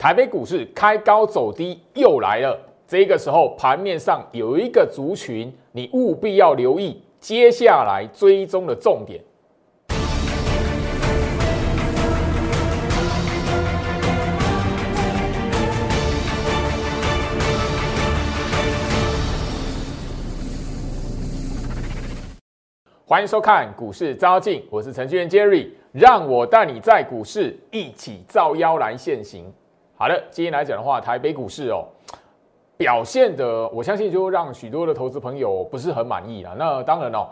台北股市开高走低又来了，这个时候盘面上有一个族群，你务必要留意接下来追踪的重点。欢迎收看股市招镜，我是程序员 Jerry，让我带你在股市一起造妖来现行。好的，今天来讲的话，台北股市哦表现的，我相信就让许多的投资朋友不是很满意了。那当然哦，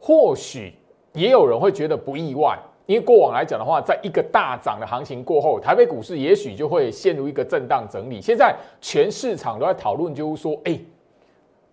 或许也有人会觉得不意外，因为过往来讲的话，在一个大涨的行情过后，台北股市也许就会陷入一个震荡整理。现在全市场都在讨论，就是说，哎，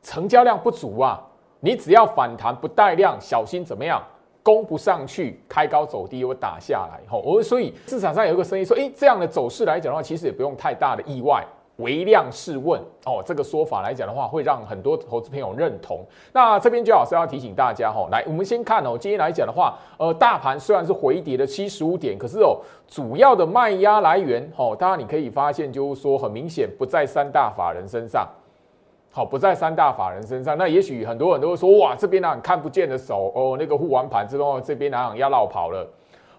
成交量不足啊。你只要反弹不带量，小心怎么样攻不上去，开高走低又打下来。吼，我所以市场上有一个声音说，诶，这样的走势来讲的话，其实也不用太大的意外，唯量试问哦，这个说法来讲的话，会让很多投资朋友认同。那这边就老师要提醒大家，吼，来，我们先看哦，今天来讲的话，呃，大盘虽然是回跌了七十五点，可是哦，主要的卖压来源，吼，当然你可以发现，就是说很明显不在三大法人身上。好，不在三大法人身上，那也许很多人都会说，哇，这边哪看不见的手哦，那个护完盘之后，这边哪要绕跑了。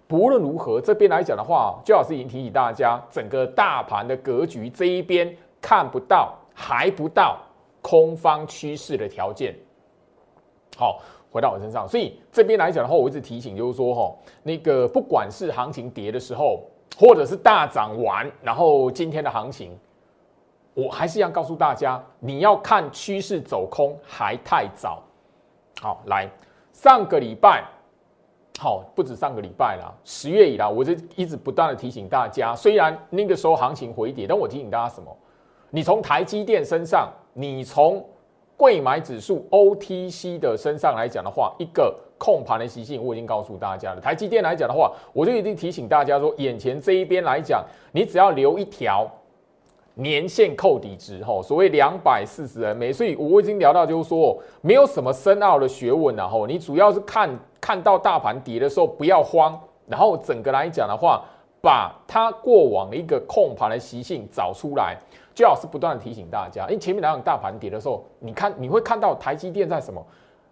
不论如何，这边来讲的话，最好是已经提醒大家，整个大盘的格局这一边看不到，还不到空方趋势的条件。好，回到我身上，所以这边来讲的话，我一直提醒就是说，哈，那个不管是行情跌的时候，或者是大涨完，然后今天的行情。我还是要告诉大家，你要看趋势走空还太早。好，来上个礼拜，好不止上个礼拜啦，十月以来，我就一直不断的提醒大家，虽然那个时候行情回跌，但我提醒大家什么？你从台积电身上，你从贵买指数 OTC 的身上来讲的话，一个控盘的习性，我已经告诉大家了。台积电来讲的话，我就一定提醒大家说，眼前这一边来讲，你只要留一条。年限扣底值，吼，所谓两百四十 MA，所以我已经聊到，就是说，没有什么深奥的学问然后你主要是看看到大盘跌的时候不要慌，然后整个来讲的话，把它过往的一个控盘的习性找出来，最好是不断的提醒大家，因为前面两场大盘跌的时候，你看你会看到台积电在什么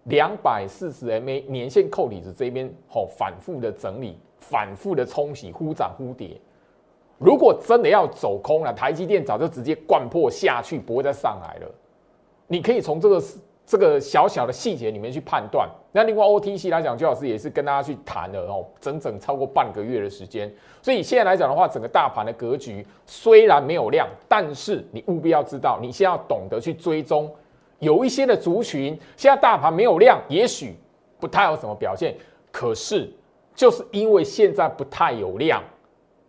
两百四十 MA 年限扣底值这边，吼，反复的整理，反复的冲洗，忽涨忽跌。如果真的要走空了，台积电早就直接灌破下去，不会再上来了。你可以从这个 这个小小的细节里面去判断。那另外 OTC 来讲，周老师也是跟大家去谈了哦，整整超过半个月的时间。所以现在来讲的话，整个大盘的格局虽然没有量，但是你务必要知道，你先要懂得去追踪有一些的族群。现在大盘没有量，也许不太有什么表现，可是就是因为现在不太有量。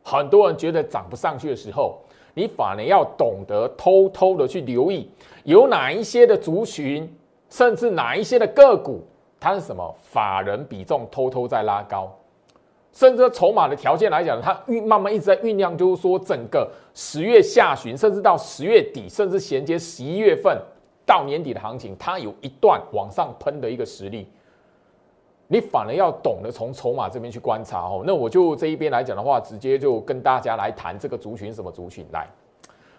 很多人觉得涨不上去的时候，你反而要懂得偷偷的去留意，有哪一些的族群，甚至哪一些的个股，它是什么法人比重偷偷在拉高，甚至筹码的条件来讲，它酝慢慢一直在酝酿，就是说整个十月下旬，甚至到十月底，甚至衔接十一月份到年底的行情，它有一段往上喷的一个实力。你反而要懂得从筹码这边去观察哦。那我就这一边来讲的话，直接就跟大家来谈这个族群什么族群来。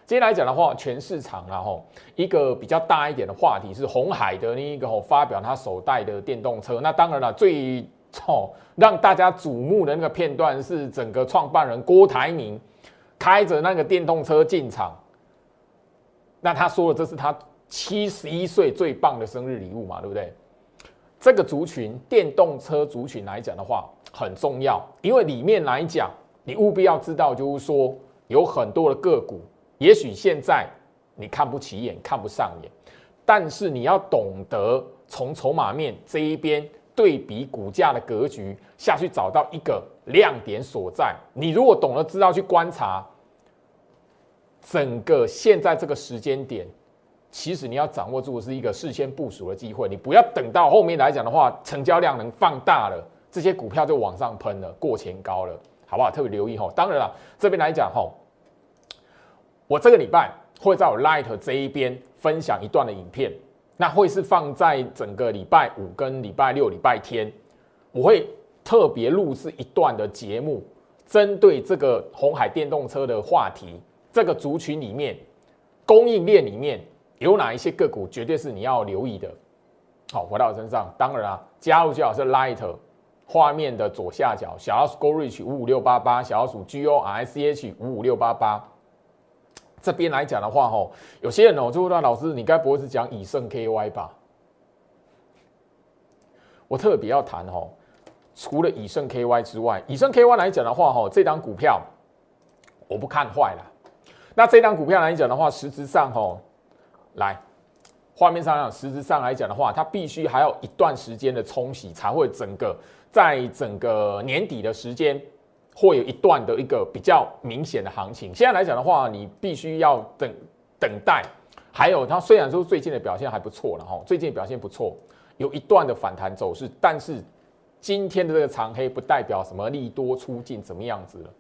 今天来讲的话，全市场啊吼，一个比较大一点的话题是红海的那一个吼发表他首代的电动车。那当然了，最哦让大家瞩目的那个片段是整个创办人郭台铭开着那个电动车进场。那他说的这是他七十一岁最棒的生日礼物嘛，对不对？这个族群，电动车族群来讲的话，很重要，因为里面来讲，你务必要知道，就是说有很多的个股，也许现在你看不起眼，看不上眼，但是你要懂得从筹码面这一边对比股价的格局下去，找到一个亮点所在。你如果懂得知道去观察整个现在这个时间点。其实你要掌握住的是一个事先部署的机会，你不要等到后面来讲的话，成交量能放大了，这些股票就往上喷了，过前高了，好不好？特别留意吼。当然了，这边来讲吼，我这个礼拜会在我 Light 这一边分享一段的影片，那会是放在整个礼拜五跟礼拜六、礼拜天，我会特别录制一段的节目，针对这个红海电动车的话题。这个族群里面，供应链里面有哪一些个股绝对是你要留意的。好，回到我身上，当然啊，加入最好是 Light 画面的左下角，小老鼠 Go Reach 五五六八八，小老鼠 G O R C H 五五六八八。这边来讲的话，吼，有些人哦，就说老师，你该不会是讲以盛 KY 吧？我特别要谈哦，除了以盛 KY 之外，以盛 KY 来讲的话，吼，这张股票我不看坏了。那这张股票来讲的话，实质上吼，来。画面上讲，实质上来讲的话，它必须还有一段时间的冲洗，才会整个在整个年底的时间，会有一段的一个比较明显的行情。现在来讲的话，你必须要等等待。还有它虽然说最近的表现还不错了哈，最近表现不错，有一段的反弹走势，但是今天的这个长黑不代表什么利多出尽怎么样子了。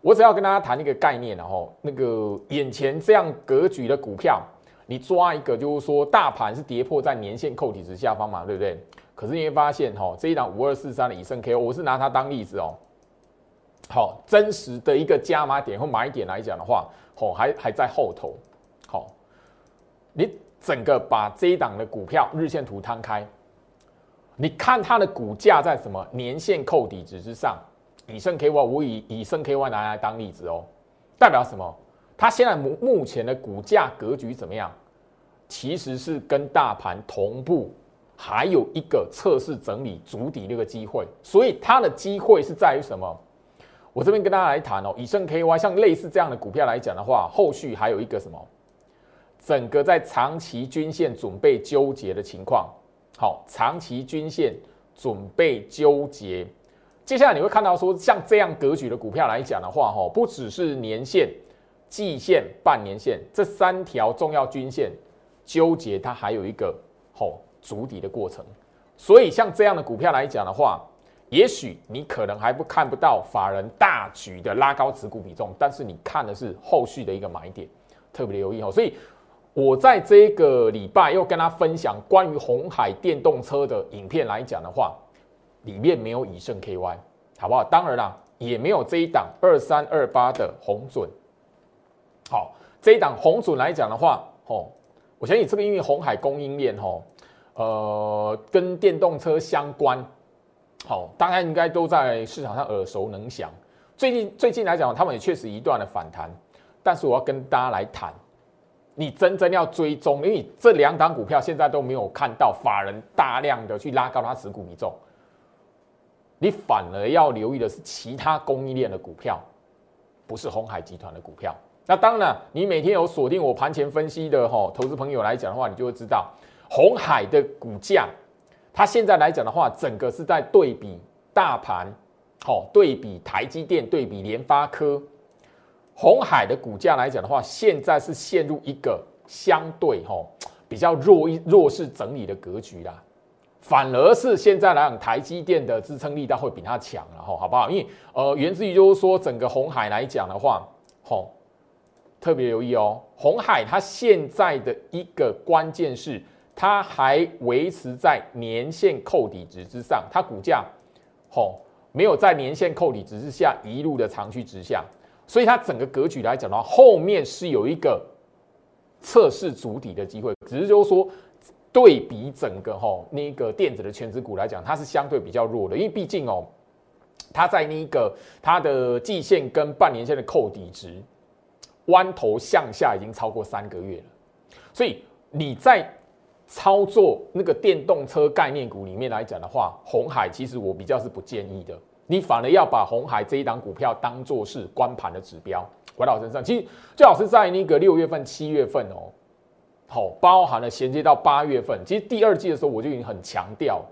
我只要跟大家谈一个概念，然后那个眼前这样格局的股票。你抓一个，就是说大盘是跌破在年线扣底值下方嘛，对不对？可是你会发现，哈，这一档五二四三的以盛 K，我是拿它当例子哦。好，真实的一个加码点或买点来讲的话，哦，还还在后头。好，你整个把这一档的股票日线图摊开，你看它的股价在什么年线扣底值之上？以盛 K Y，我以以盛 K Y 拿来当例子哦，代表什么？它现在目目前的股价格局怎么样？其实是跟大盘同步，还有一个测试整理足底那个机会，所以它的机会是在于什么？我这边跟大家来谈哦，以盛 KY 像类似这样的股票来讲的话，后续还有一个什么？整个在长期均线准备纠结的情况，好，长期均线准备纠结，接下来你会看到说，像这样格局的股票来讲的话，哈，不只是年线。季线、半年线这三条重要均线纠结，它还有一个吼足底的过程。所以像这样的股票来讲的话，也许你可能还不看不到法人大举的拉高持股比重，但是你看的是后续的一个买点，特别留意哦。所以我在这个礼拜又跟他分享关于红海电动车的影片来讲的话，里面没有以盛 KY，好不好？当然啦，也没有这一档二三二八的红准。好，这一档红准来讲的话，吼，我相信这个因为红海供应链，吼，呃，跟电动车相关，好，大家应该都在市场上耳熟能详。最近最近来讲，他们也确实一段的反弹，但是我要跟大家来谈，你真正要追踪，因为这两档股票现在都没有看到法人大量的去拉高它持股比重，你反而要留意的是其他供应链的股票，不是红海集团的股票。那当然，你每天有锁定我盘前分析的哈投资朋友来讲的话，你就会知道，红海的股价，它现在来讲的话，整个是在对比大盘，好对比台积电，对比联发科，红海的股价来讲的话，现在是陷入一个相对哈比较弱一弱势整理的格局啦，反而是现在来讲，台积电的支撑力道会比它强了哈，好不好？因为呃，源自于就是说，整个红海来讲的话，吼。特别留意哦，红海它现在的一个关键是，它还维持在年线扣底值之上，它股价吼没有在年线扣底值之下一路的长驱直下，所以它整个格局来讲的话，后面是有一个测试主底的机会，只是就是说对比整个吼那个电子的全值股来讲，它是相对比较弱的，因为毕竟哦，它在那个它的季线跟半年线的扣底值。弯头向下已经超过三个月了，所以你在操作那个电动车概念股里面来讲的话，红海其实我比较是不建议的，你反而要把红海这一档股票当做是关盘的指标。回到身上，其实最好是在那个六月份、七月份哦，好，包含了衔接到八月份。其实第二季的时候我就已经很强调，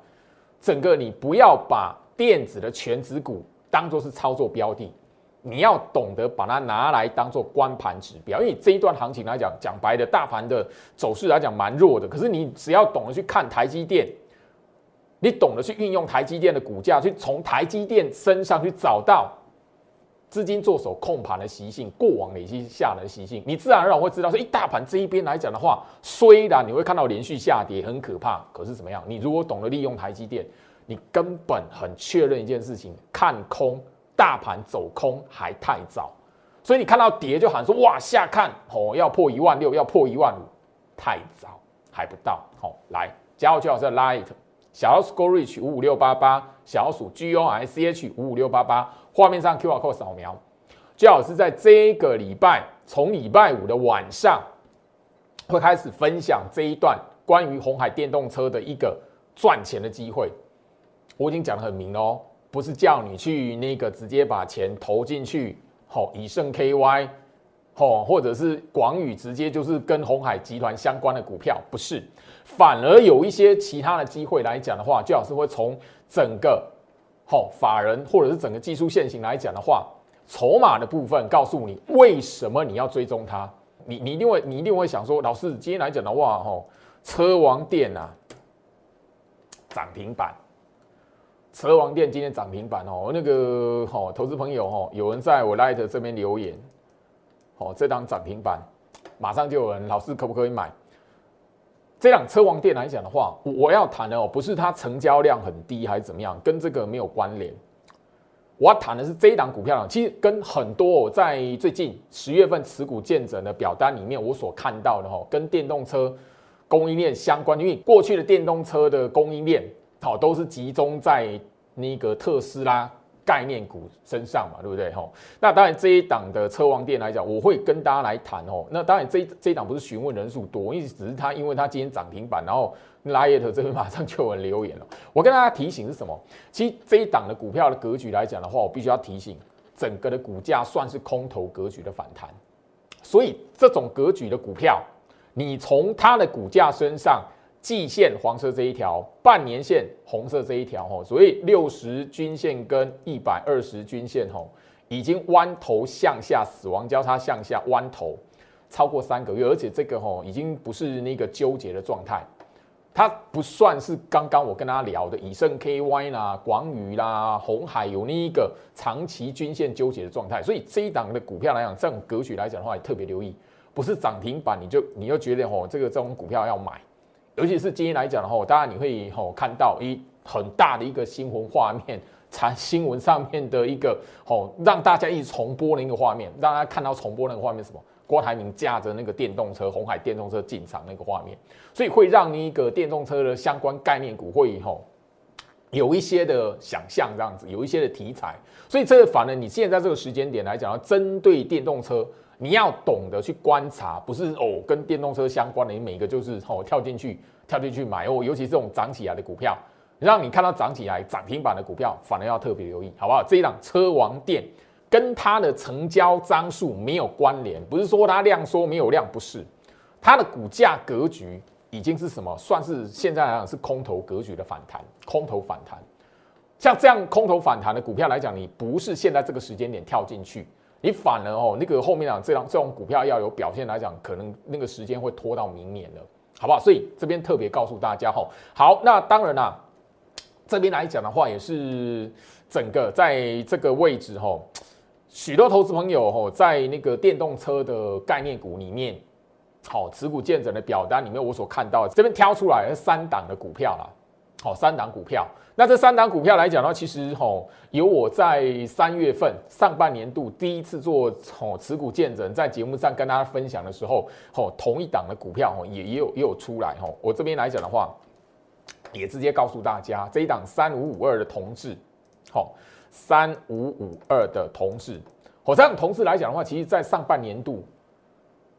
整个你不要把电子的全指股当做是操作标的。你要懂得把它拿来当做关盘指标，因为这一段行情来讲，讲白的，大盘的走势来讲蛮弱的。可是你只要懂得去看台积电，你懂得去运用台积电的股价，去从台积电身上去找到资金做手控盘的习性，过往累积下来的习性，你自然而然会知道说，一大盘这一边来讲的话，虽然你会看到连续下跌很可怕，可是怎么样？你如果懂得利用台积电，你根本很确认一件事情，看空。大盘走空还太早，所以你看到跌就喊说哇下看哦要破一万六，要破一万五，太早还不到。好，来加号最好是 Light 小老鼠 Go Reach 五五六八八，小老鼠 G O I C H 五五六八八，画面上 Q R code 扫描，最好是在这个礼拜，从礼拜五的晚上会开始分享这一段关于红海电动车的一个赚钱的机会。我已经讲得很明哦，不是叫你去那个直接把钱投进去。好，以盛 KY，好，或者是广宇，直接就是跟红海集团相关的股票，不是，反而有一些其他的机会来讲的话，最好是会从整个好法人或者是整个技术线型来讲的话，筹码的部分告诉你为什么你要追踪它，你你一定会你一定会想说，老师今天来讲的话，哈，车王店啊，涨停板。车王店今天涨停板哦，那个好投资朋友哦，有人在我 Light 这边留言，好，这档涨停板，马上就有人，老师可不可以买？这档车王店来讲的话，我要谈的哦，不是它成交量很低还是怎么样，跟这个没有关联。我要谈的是这一档股票，其实跟很多我在最近十月份持股见证的表单里面我所看到的哈，跟电动车供应链相关，因为过去的电动车的供应链。好，都是集中在那个特斯拉概念股身上嘛，对不对？吼，那当然这一档的车王店来讲，我会跟大家来谈哦。那当然这这一档不是询问人数多，因为只是他，因为他今天涨停板，然后拉耶特这边马上就有人留言了。我跟大家提醒是什么？其实这一档的股票的格局来讲的话，我必须要提醒，整个的股价算是空头格局的反弹，所以这种格局的股票，你从它的股价身上。季线黄色这一条，半年线红色这一条，吼，所以六十均线跟一百二十均线，吼，已经弯头向下，死亡交叉向下弯头超过三个月，而且这个吼已经不是那个纠结的状态，它不算是刚刚我跟大家聊的以盛 KY 啦、广宇啦、红海有那一个长期均线纠结的状态，所以这一档的股票来讲，这种格局来讲的话，也特别留意，不是涨停板你就你就觉得吼这个这种股票要买。尤其是今天来讲的话，当然你会吼看到一很大的一个新闻画面，才新闻上面的一个吼让大家一重播的一个画面，让大家看到重播那个画面什么？郭台铭驾着那个电动车，红海电动车进场那个画面，所以会让一个电动车的相关概念股会吼有一些的想象，这样子有一些的题材，所以这个反而你现在这个时间点来讲，要针对电动车。你要懂得去观察，不是哦，跟电动车相关的，你每个就是哦跳进去，跳进去买哦，尤其这种涨起来的股票，让你看到涨起来涨停板的股票，反而要特别留意，好不好？这一档车王店跟它的成交张数没有关联，不是说它量缩没有量，不是，它的股价格局已经是什么？算是现在来讲是空头格局的反弹，空头反弹，像这样空头反弹的股票来讲，你不是现在这个时间点跳进去。你反而哦，那个后面啊这样这种股票要有表现来讲，可能那个时间会拖到明年了，好不好？所以这边特别告诉大家哈，好，那当然啦，这边来讲的话，也是整个在这个位置哈，许多投资朋友哈，在那个电动车的概念股里面，好持股见证的表单里面，我所看到这边挑出来三档的股票啦。好，三档股票。那这三档股票来讲的话，其实吼有我在三月份上半年度第一次做吼持股见证，在节目上跟大家分享的时候，吼同一档的股票吼也也有也有出来吼。我这边来讲的话，也直接告诉大家，这一档三五五二的同志，好，三五五二的同志，好，这样同志来讲的话，其实在上半年度。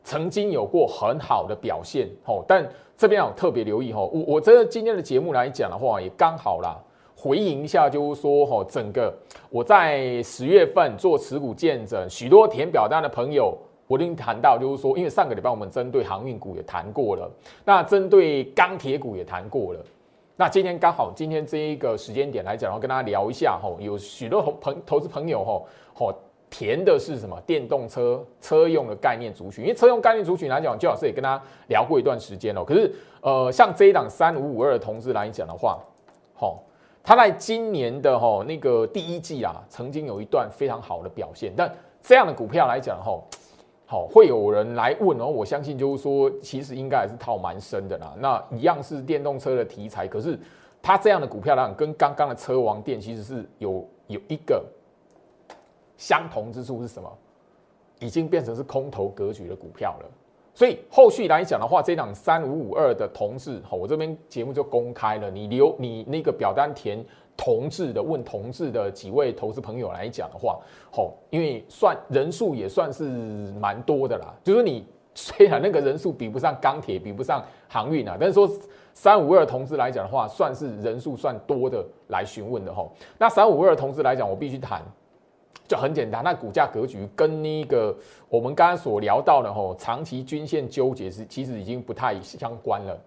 曾经有过很好的表现，吼，但这边要特别留意，哈，我我这今天的节目来讲的话，也刚好啦，回应一下，就是说，哈，整个我在十月份做持股见证，许多填表单的朋友，我已经谈到，就是说，因为上个礼拜我们针对航运股也谈过了，那针对钢铁股也谈过了，那今天刚好今天这一个时间点来讲，我跟大家聊一下，吼，有许多朋投资朋友，吼，吼。填的是什么？电动车车用的概念族群，因为车用概念族群来讲，就老师也跟他聊过一段时间了。可是，呃，像这一档三五五二的同志来讲的话，好，他在今年的哈那个第一季啊，曾经有一段非常好的表现。但这样的股票来讲哈，好，会有人来问哦。我相信就是说，其实应该还是套蛮深的啦。那一样是电动车的题材，可是它这样的股票来讲，跟刚刚的车王店其实是有有一个。相同之处是什么？已经变成是空头格局的股票了。所以后续来讲的话，这档三五五二的同志，好，我这边节目就公开了，你留你那个表单填同志的，问同志的几位投资朋友来讲的话，好，因为算人数也算是蛮多的啦，就是你虽然那个人数比不上钢铁，比不上航运啊，但是说三五二同志来讲的话，算是人数算多的来询问的吼。那三五二同志来讲，我必须谈。就很简单，那股价格局跟那个我们刚刚所聊到的吼，长期均线纠结是其实已经不太相关了，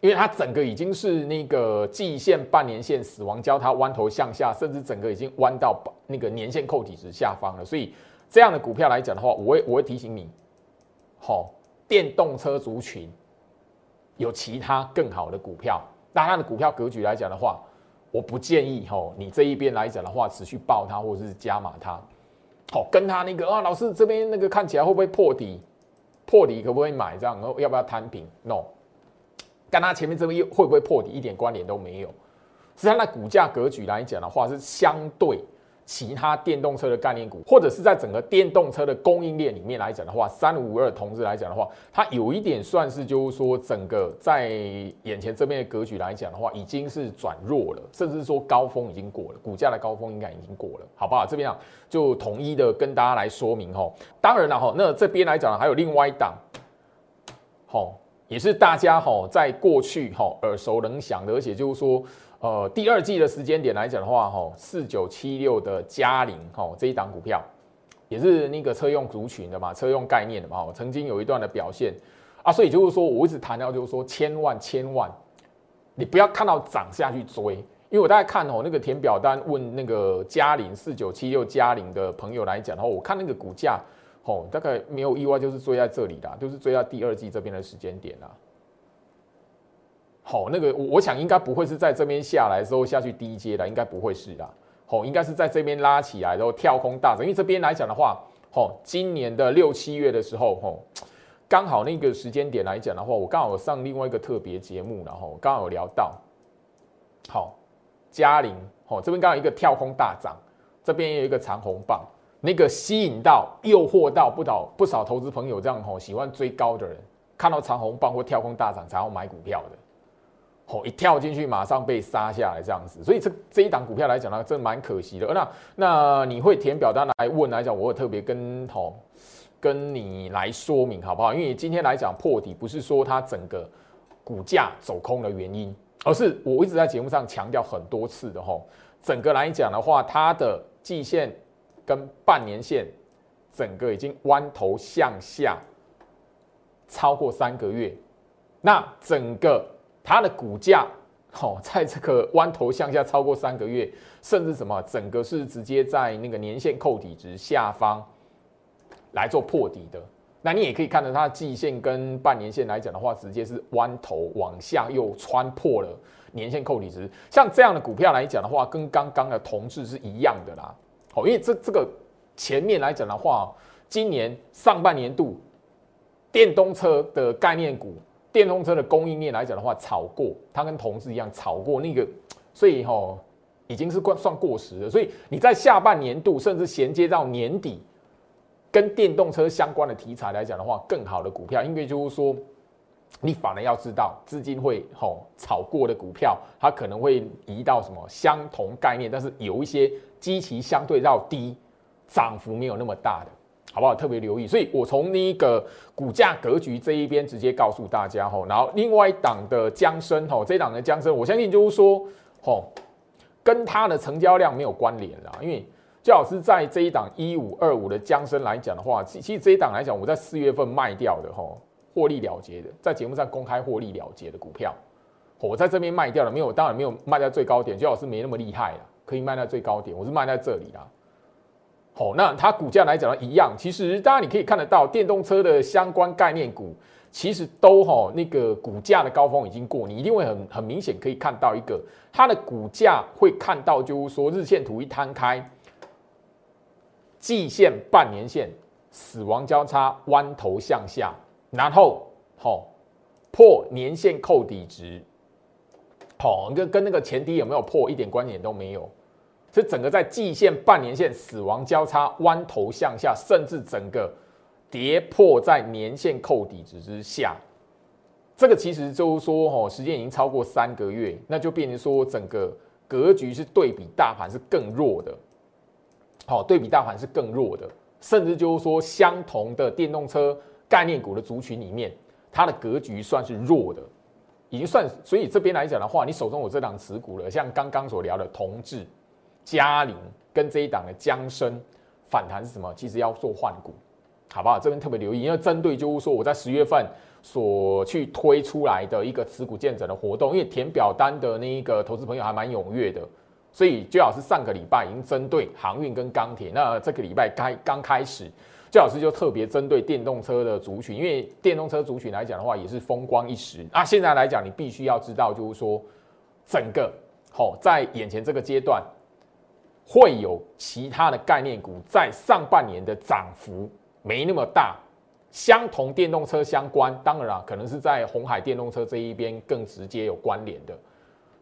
因为它整个已经是那个季线、半年线死亡交叉弯头向下，甚至整个已经弯到那个年线扣底值下方了。所以这样的股票来讲的话，我会我会提醒你，好，电动车族群有其他更好的股票，那它的股票格局来讲的话。我不建议吼，你这一边来讲的话，持续爆它或者是加码它，好，跟它那个啊，老师这边那个看起来会不会破底？破底可不可以买？这样，然后要不要摊平？No，跟它前面这边会不会破底一点关联都没有。实际上，那股价格局来讲的话，是相对。其他电动车的概念股，或者是在整个电动车的供应链里面来讲的话，三五二同志来讲的话，它有一点算是就是说，整个在眼前这边的格局来讲的话，已经是转弱了，甚至说高峰已经过了，股价的高峰应该已经过了，好不好？这边啊，就统一的跟大家来说明哈。当然了哈，那这边来讲还有另外一档，好，也是大家哈在过去哈耳熟能详的，而且就是说。呃，第二季的时间点来讲的话，哈，四九七六的嘉陵，哈，这一档股票也是那个车用族群的嘛，车用概念的嘛，曾经有一段的表现啊，所以就是说我一直谈到就是说，千万千万，你不要看到涨下去追，因为我大概看哦，那个填表单问那个嘉陵四九七六嘉陵的朋友来讲的话，我看那个股价，哦，大概没有意外就是追在这里啦，就是追到第二季这边的时间点啦。好，那个我我想应该不会是在这边下来之后下去低阶的，应该不会是的。好，应该是在这边拉起来，然后跳空大涨。因为这边来讲的话，哦，今年的六七月的时候，吼，刚好那个时间点来讲的话，我刚好上另外一个特别节目，然后刚好有聊到，好，嘉陵，哦，这边刚好一个跳空大涨，这边也有一个长红棒，那个吸引到、诱惑到不少不少投资朋友这样吼，喜欢追高的人，看到长红棒或跳空大涨才要买股票的。哦，一跳进去马上被杀下来这样子，所以这这一档股票来讲呢，真蛮可惜的。那那你会填表单来问来讲，我会特别跟哦跟你来说明好不好？因为今天来讲破底不是说它整个股价走空的原因，而是我一直在节目上强调很多次的吼，整个来讲的话，它的季线跟半年线整个已经弯头向下超过三个月，那整个。它的股价，好，在这个弯头向下超过三个月，甚至什么，整个是直接在那个年线扣底值下方来做破底的。那你也可以看到，它的季线跟半年线来讲的话，直接是弯头往下又穿破了年线扣底值。像这样的股票来讲的话，跟刚刚的同质是一样的啦。好，因为这这个前面来讲的话，今年上半年度电动车的概念股。电动车的供应链来讲的话，炒过，它跟同志一样炒过那个，所以哦已经是过算过时了。所以你在下半年度，甚至衔接到年底，跟电动车相关的题材来讲的话，更好的股票，因为就是说，你反而要知道，资金会吼炒过的股票，它可能会移到什么相同概念，但是有一些基期相对较低，涨幅没有那么大的。好不好？特别留意，所以我从那个股价格局这一边直接告诉大家吼，然后另外一档的江生吼，这一档的江生，我相信就是说吼，跟它的成交量没有关联啦，因为最好是在这一档一五二五的江生来讲的话，其实这一档来讲，我在四月份卖掉的吼，获利了结的，在节目上公开获利了结的股票，我在这边卖掉了，没有，当然没有卖在最高点，最好是没那么厉害了，可以卖在最高点，我是卖在这里啦。好，那它股价来讲呢，一样。其实大家你可以看得到，电动车的相关概念股，其实都哈那个股价的高峰已经过，你一定会很很明显可以看到一个它的股价会看到，就是说日线图一摊开，季线、半年线死亡交叉弯头向下，然后好破年线扣底值，好跟跟那个前低有没有破一点关联都没有。是整个在季线、半年线死亡交叉、弯头向下，甚至整个跌破在年线扣底值之下。这个其实就是说，哦，时间已经超过三个月，那就变成说整个格局是对比大盘是更弱的。好，对比大盘是更弱的，甚至就是说，相同的电动车概念股的族群里面，它的格局算是弱的，已经算。所以这边来讲的话，你手中有这档持股了，像刚刚所聊的同志、嘉陵跟这一档的江生反弹是什么？其实要做换股，好不好？这边特别留意，因为针对就是说我在十月份所去推出来的一个持股见证的活动，因为填表单的那一个投资朋友还蛮踊跃的。所以，最好是上个礼拜已经针对航运跟钢铁，那这个礼拜开刚开始，最好是就特别针对电动车的族群，因为电动车族群来讲的话，也是风光一时。那现在来讲，你必须要知道，就是说，整个好在眼前这个阶段，会有其他的概念股在上半年的涨幅没那么大，相同电动车相关，当然啊，可能是在红海电动车这一边更直接有关联的，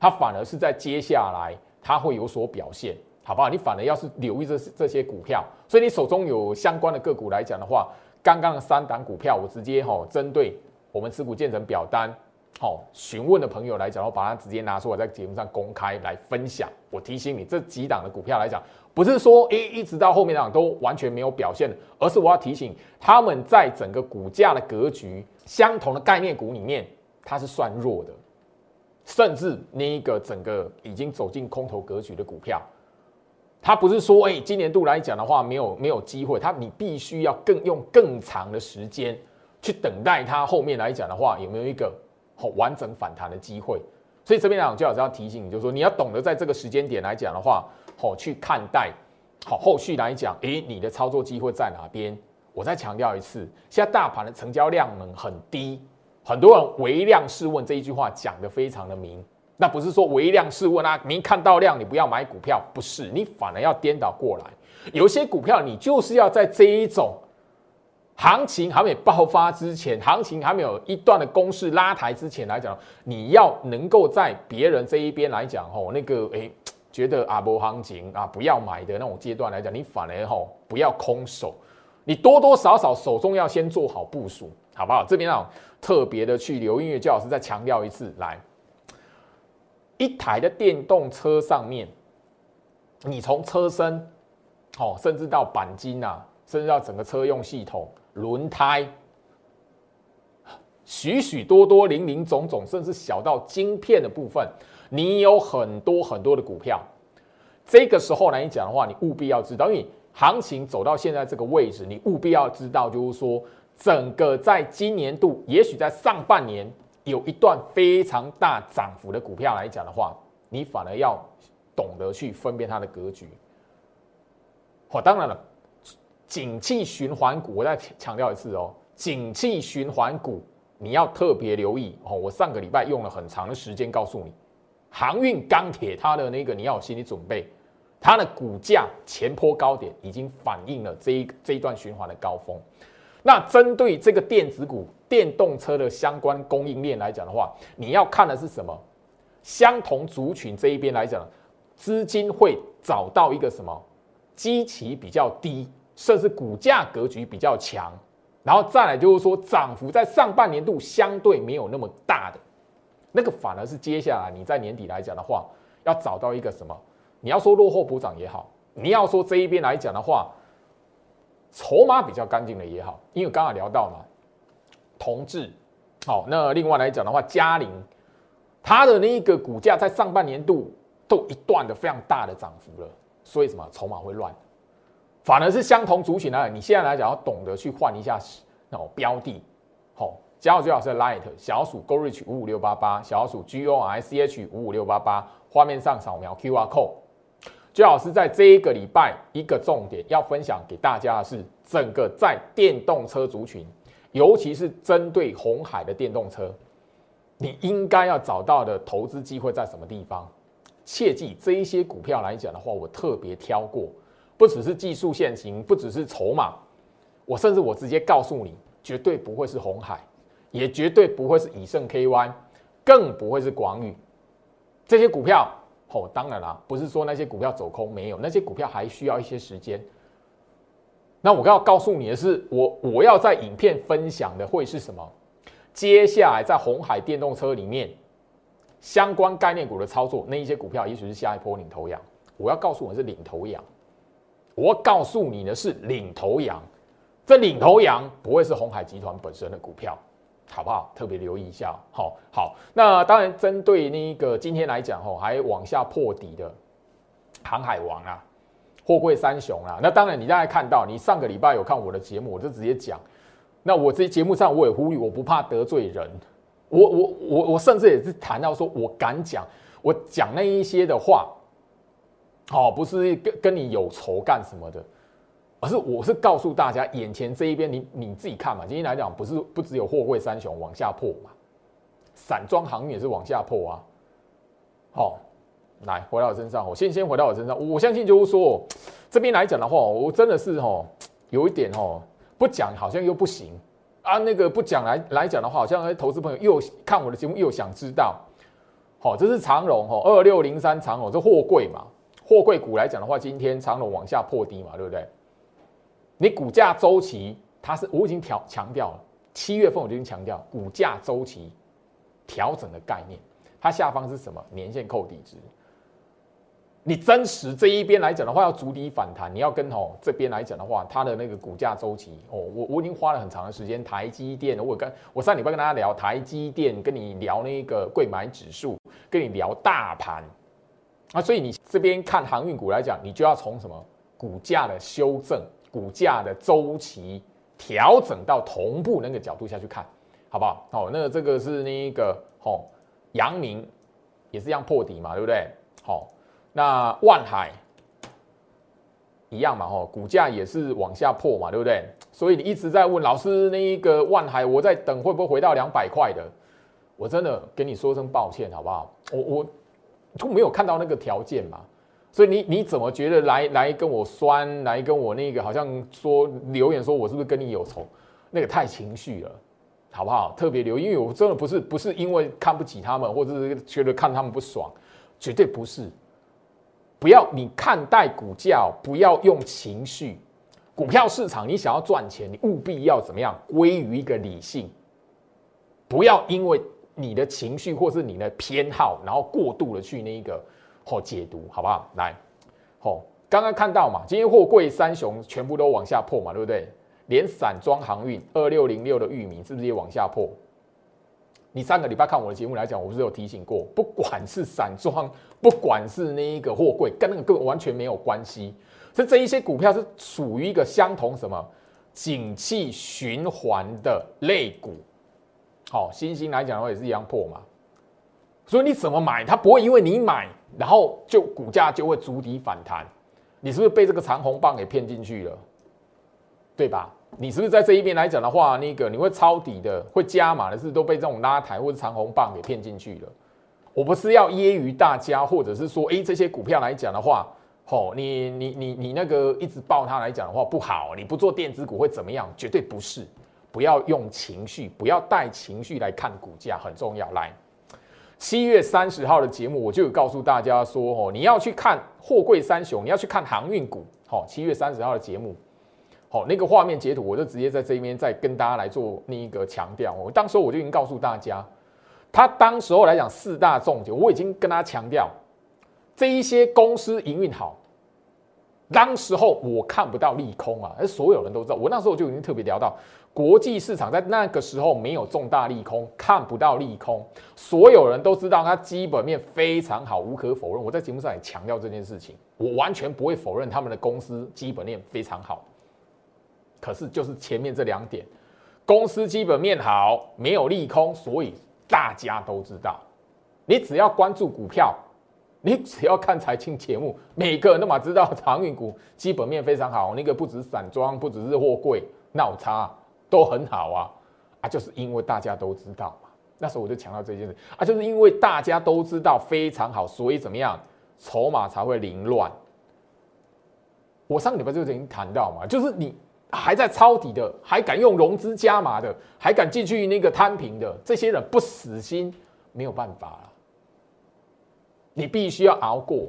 它反而是在接下来。它会有所表现，好不好？你反而要是留意这这些股票，所以你手中有相关的个股来讲的话，刚刚的三档股票，我直接哈针对我们持股建成表单，好询问的朋友来讲，我把它直接拿出来在节目上公开来分享。我提醒你，这几档的股票来讲，不是说诶一直到后面档都完全没有表现，而是我要提醒他们在整个股价的格局相同的概念股里面，它是算弱的。甚至那一个整个已经走进空头格局的股票，它不是说，哎，今年度来讲的话，没有没有机会，它你必须要更用更长的时间去等待它后面来讲的话，有没有一个好完整反弹的机会？所以这边来讲，就好要提醒你，就是说你要懂得在这个时间点来讲的话，好去看待，好后续来讲，诶，你的操作机会在哪边？我再强调一次，现在大盘的成交量呢很低。很多人微量试问这一句话讲的非常的明，那不是说微量试问啊，你看到量你不要买股票，不是，你反而要颠倒过来。有些股票你就是要在这一种行情还没爆发之前，行情还没有一段的攻势拉抬之前来讲，你要能够在别人这一边来讲吼，那个诶觉得阿波行情啊不要买的那种阶段来讲，你反而吼不要空手，你多多少少手中要先做好部署。好不好？这边啊，特别的去留音乐教老师再强调一次，来，一台的电动车上面，你从车身，哦，甚至到钣金啊，甚至到整个车用系统、轮胎，许许多多、零零总总，甚至小到晶片的部分，你有很多很多的股票。这个时候来讲的话，你务必要知道，因为行情走到现在这个位置，你务必要知道，就是说。整个在今年度，也许在上半年有一段非常大涨幅的股票来讲的话，你反而要懂得去分辨它的格局。好，当然了，景气循环股，我再强调一次哦，景气循环股你要特别留意哦。我上个礼拜用了很长的时间告诉你，航运、钢铁它的那个你要有心理准备，它的股价前坡高点已经反映了这一这一段循环的高峰。那针对这个电子股、电动车的相关供应链来讲的话，你要看的是什么？相同族群这一边来讲，资金会找到一个什么？基期比较低，甚至股价格局比较强，然后再来就是说涨幅在上半年度相对没有那么大的，那个反而是接下来你在年底来讲的话，要找到一个什么？你要说落后补涨也好，你要说这一边来讲的话。筹码比较干净的也好，因为刚刚聊到嘛，同志，好，那另外来讲的话，嘉陵，它的那一个股价在上半年度都一段的非常大的涨幅了，所以什么筹码会乱，反而是相同族群呢，你现在来讲要懂得去换一下哦标的，好，加入最好是 Light 小鼠 Go Rich 五五六八八，小鼠 G O I C H 五五六八八，画面上扫描 Q R Code。最好是在这一个礼拜，一个重点要分享给大家的是，整个在电动车族群，尤其是针对红海的电动车，你应该要找到的投资机会在什么地方？切记这一些股票来讲的话，我特别挑过，不只是技术线型，不只是筹码，我甚至我直接告诉你，绝对不会是红海，也绝对不会是以盛 KY，更不会是广宇这些股票。哦，当然啦，不是说那些股票走空没有，那些股票还需要一些时间。那我要告诉你的是，我我要在影片分享的会是什么？接下来在红海电动车里面相关概念股的操作，那一些股票也许是下一波领头羊。我要告诉我是领头羊，我告诉你的是领头羊。这领头羊不会是红海集团本身的股票，好不好？特别留意一下。好，好。那当然，针对那个今天来讲，吼，还往下破底的航海王啊。货柜三雄啊，那当然，你大概看到，你上个礼拜有看我的节目，我就直接讲。那我这节目上我也呼吁，我不怕得罪人，我我我我甚至也是谈到说，我敢讲，我讲那一些的话，哦，不是跟跟你有仇干什么的，而是我是告诉大家，眼前这一边，你你自己看嘛。今天来讲，不是不只有货柜三雄往下破嘛，散装航运也是往下破啊，好。来，回到我身上，我先先回到我身上。我相信就是说，这边来讲的话，我真的是哦，有一点哦，不讲好像又不行啊。那个不讲来来讲的话，好像投资朋友又看我的节目又想知道。好，这是长荣哦，二六零三长荣，这货柜嘛，货柜股来讲的话，今天长荣往下破低嘛，对不对？你股价周期它是我已经调强调了，七月份我就已经强调股价周期调整的概念，它下方是什么？年线扣底值。你真实这一边来讲的话，要逐底反弹，你要跟哦这边来讲的话，它的那个股价周期哦，我我已经花了很长的时间。台积电，我跟我上礼拜跟大家聊台积电，跟你聊那个贵买指数，跟你聊大盘啊，所以你这边看航运股来讲，你就要从什么股价的修正、股价的周期调整到同步那个角度下去看，好不好？哦，那这个是那个哦，阳明也是一样破底嘛，对不对？好。那万海一样嘛，哦，股价也是往下破嘛，对不对？所以你一直在问老师，那个万海，我在等会不会回到两百块的？我真的跟你说声抱歉，好不好？我我都没有看到那个条件嘛，所以你你怎么觉得来来跟我酸，来跟我那个好像说留言说我是不是跟你有仇？那个太情绪了，好不好？特别留，因为我真的不是不是因为看不起他们，或者是觉得看他们不爽，绝对不是。不要你看待股价，不要用情绪。股票市场，你想要赚钱，你务必要怎么样？归于一个理性，不要因为你的情绪或是你的偏好，然后过度的去那个哦解读，好不好？来，好，刚刚看到嘛，今天货柜三雄全部都往下破嘛，对不对？连散装航运二六零六的玉米是不是也往下破？你上个礼拜看我的节目来讲，我不是有提醒过，不管是散装，不管是那一个货柜，跟那个根本完全没有关系。所以这一些股票是属于一个相同什么景气循环的类股。好，新兴来讲的话也是一样破嘛。所以你怎么买，它不会因为你买，然后就股价就会逐底反弹。你是不是被这个长红棒给骗进去了？对吧？你是不是在这一边来讲的话，那个你会抄底的，会加码的是都被这种拉抬或者长红棒给骗进去了。我不是要揶揄大家，或者是说，哎，这些股票来讲的话，吼，你你你你那个一直抱它来讲的话不好，你不做电子股会怎么样？绝对不是，不要用情绪，不要带情绪来看股价，很重要。来，七月三十号的节目，我就有告诉大家说，哦，你要去看货柜三雄，你要去看航运股，好，七月三十号的节目。好，那个画面截图，我就直接在这边再跟大家来做那一个强调。我当时候我就已经告诉大家，他当时候来讲四大重点，我已经跟他强调，这一些公司营运好。当时候我看不到利空啊，而所有人都知道，我那时候就已经特别聊到，国际市场在那个时候没有重大利空，看不到利空，所有人都知道它基本面非常好，无可否认。我在节目上也强调这件事情，我完全不会否认他们的公司基本面非常好。可是就是前面这两点，公司基本面好，没有利空，所以大家都知道。你只要关注股票，你只要看财经节目，每个人都嘛知道长运股基本面非常好。那个不止散装，不只是货柜、闹差都很好啊啊！就是因为大家都知道嘛。那时候我就强调这件事啊，就是因为大家都知道非常好，所以怎么样，筹码才会凌乱。我上个礼拜就已经谈到嘛，就是你。还在抄底的，还敢用融资加码的，还敢进去那个摊平的，这些人不死心，没有办法了。你必须要熬过，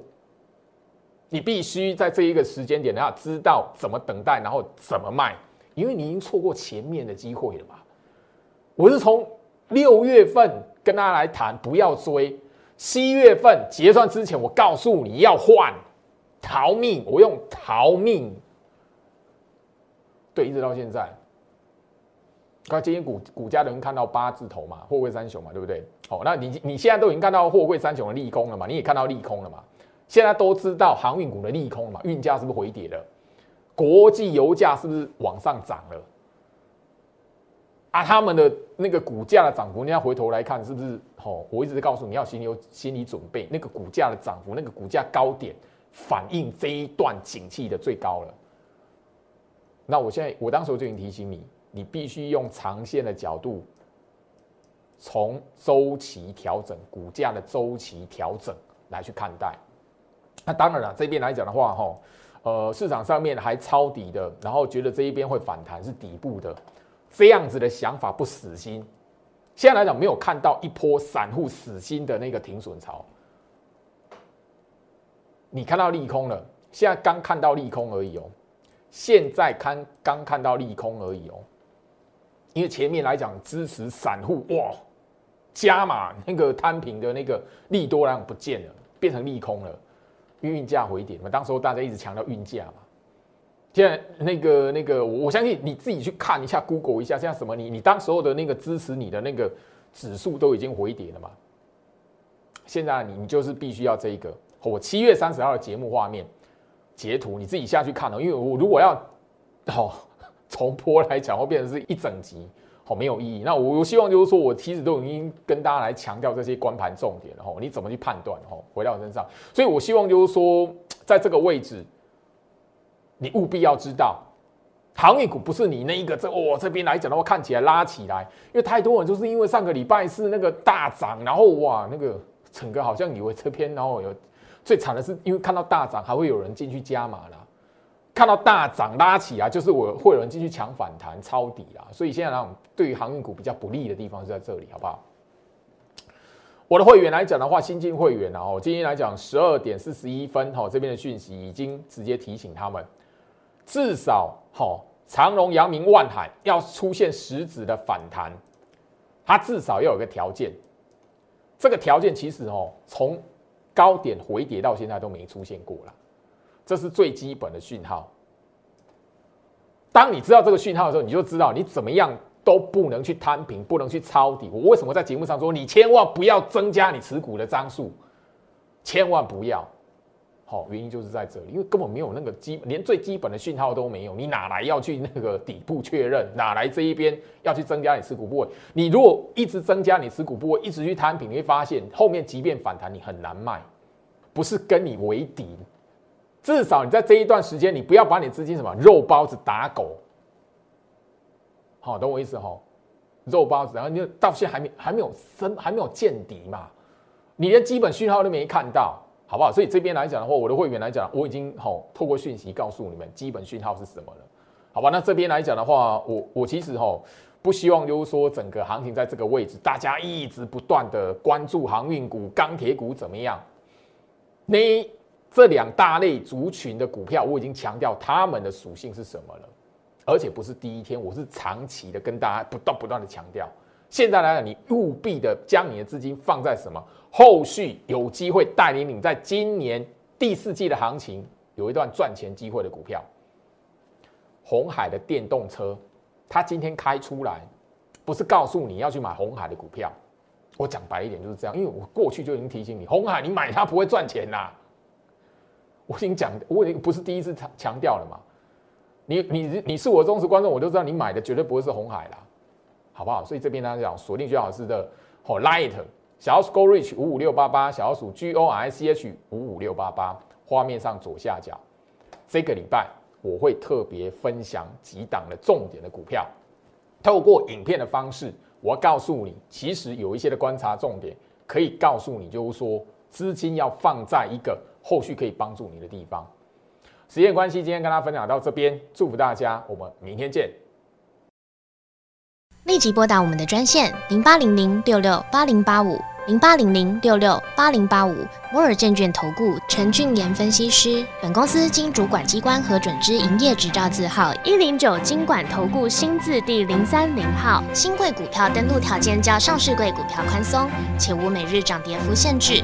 你必须在这一个时间点，你要知道怎么等待，然后怎么卖，因为你已经错过前面的机会了嘛。我是从六月份跟大家来谈，不要追。七月份结算之前，我告诉你要换逃命，我用逃命。对，一直到现在。那今天股股价的人看到八字头嘛，货柜三雄嘛，对不对？好，那你你现在都已经看到货柜三雄的利空了嘛？你也看到利空了嘛？现在都知道航运股的利空嘛？运价是不是回跌了？国际油价是不是往上涨了？啊，他们的那个股价的涨幅，你要回头来看，是不是？哦，我一直告诉你要心里有心理准备，那个股价的涨幅，那个股价高点，反映这一段景气的最高了。那我现在，我当时就已经提醒你，你必须用长线的角度。从周期调整、股价的周期调整来去看待，那当然了，这边来讲的话，哈，呃，市场上面还抄底的，然后觉得这一边会反弹是底部的，这样子的想法不死心。现在来讲，没有看到一波散户死心的那个停损潮，你看到利空了，现在刚看到利空而已哦，现在看刚看到利空而已哦，因为前面来讲支持散户哇。加码那个摊平的那个利多量不见了，变成利空了，运价回跌嘛。当时候大家一直强调运价嘛，现在那个那个，我相信你自己去看一下，Google 一下，像什么你你当时候的那个支持你的那个指数都已经回跌了嘛。现在你你就是必须要这一个，我七月三十号的节目画面截图，你自己下去看哦，因为我如果要哦 重播来讲，会变成是一整集。好没有意义。那我希望就是说，我其实都已经跟大家来强调这些关盘重点了哈。你怎么去判断？哈，回到我身上。所以我希望就是说，在这个位置，你务必要知道，航运股不是你那一个这我这边来讲的话，看起来拉起来，因为太多人就是因为上个礼拜是那个大涨，然后哇，那个整个好像以为这边，然后有最惨的是，因为看到大涨，还会有人进去加码了。看到大涨拉起来，就是我会有人进去抢反弹抄底啊，所以现在呢，对于航运股比较不利的地方是在这里，好不好？我的会员来讲的话，新进会员啊，哦，今天来讲十二点四十一分，哈，这边的讯息已经直接提醒他们，至少好长荣、阳明、万海要出现实质的反弹，它至少要有个条件，这个条件其实哦，从高点回跌到现在都没出现过了。这是最基本的讯号。当你知道这个讯号的时候，你就知道你怎么样都不能去摊平，不能去抄底。我为什么在节目上说你千万不要增加你持股的张数，千万不要。好，原因就是在这里，因为根本没有那个基，连最基本的讯号都没有，你哪来要去那个底部确认？哪来这一边要去增加你持股部位？你如果一直增加你持股部位，一直去摊平，你会发现后面即便反弹，你很难卖，不是跟你为敌。至少你在这一段时间，你不要把你资金什么肉包子打狗，好，懂我意思哈？肉包子，然后你就到现在还没还没有升，还没有见底嘛？你连基本讯号都没看到，好不好？所以这边来讲的话，我的会员来讲，我已经好透过讯息告诉你们基本讯号是什么了，好吧？那这边来讲的话，我我其实哈不希望就是说整个行情在这个位置，大家一直不断的关注航运股、钢铁股怎么样？你。这两大类族群的股票，我已经强调它们的属性是什么了，而且不是第一天，我是长期的跟大家不断不断的强调。现在来讲，你务必的将你的资金放在什么？后续有机会带领你在今年第四季的行情有一段赚钱机会的股票。红海的电动车，它今天开出来，不是告诉你要去买红海的股票。我讲白一点就是这样，因为我过去就已经提醒你，红海你买它不会赚钱呐。我已经讲，我已经不是第一次强强调了嘛。你你你是我忠实观众，我就知道你买的绝对不会是红海啦，好不好？所以这边呢讲锁定最好是的，好 light 小鼠 go reach 五五六八八，小鼠 g o i c h 五五六八八，画面上左下角。这个礼拜我会特别分享几档的重点的股票，透过影片的方式，我告诉你，其实有一些的观察重点，可以告诉你，就是说资金要放在一个。后续可以帮助你的地方，时间关系，今天跟大家分享到这边，祝福大家，我们明天见。立即拨打我们的专线零八零零六六八零八五。零八零零六六八零八五摩尔证券投顾陈俊言分析师。本公司经主管机关核准之营业执照字号一零九金管投顾新字第零三零号。新贵股票登录条件较上市贵股票宽松，且无每日涨跌幅限制。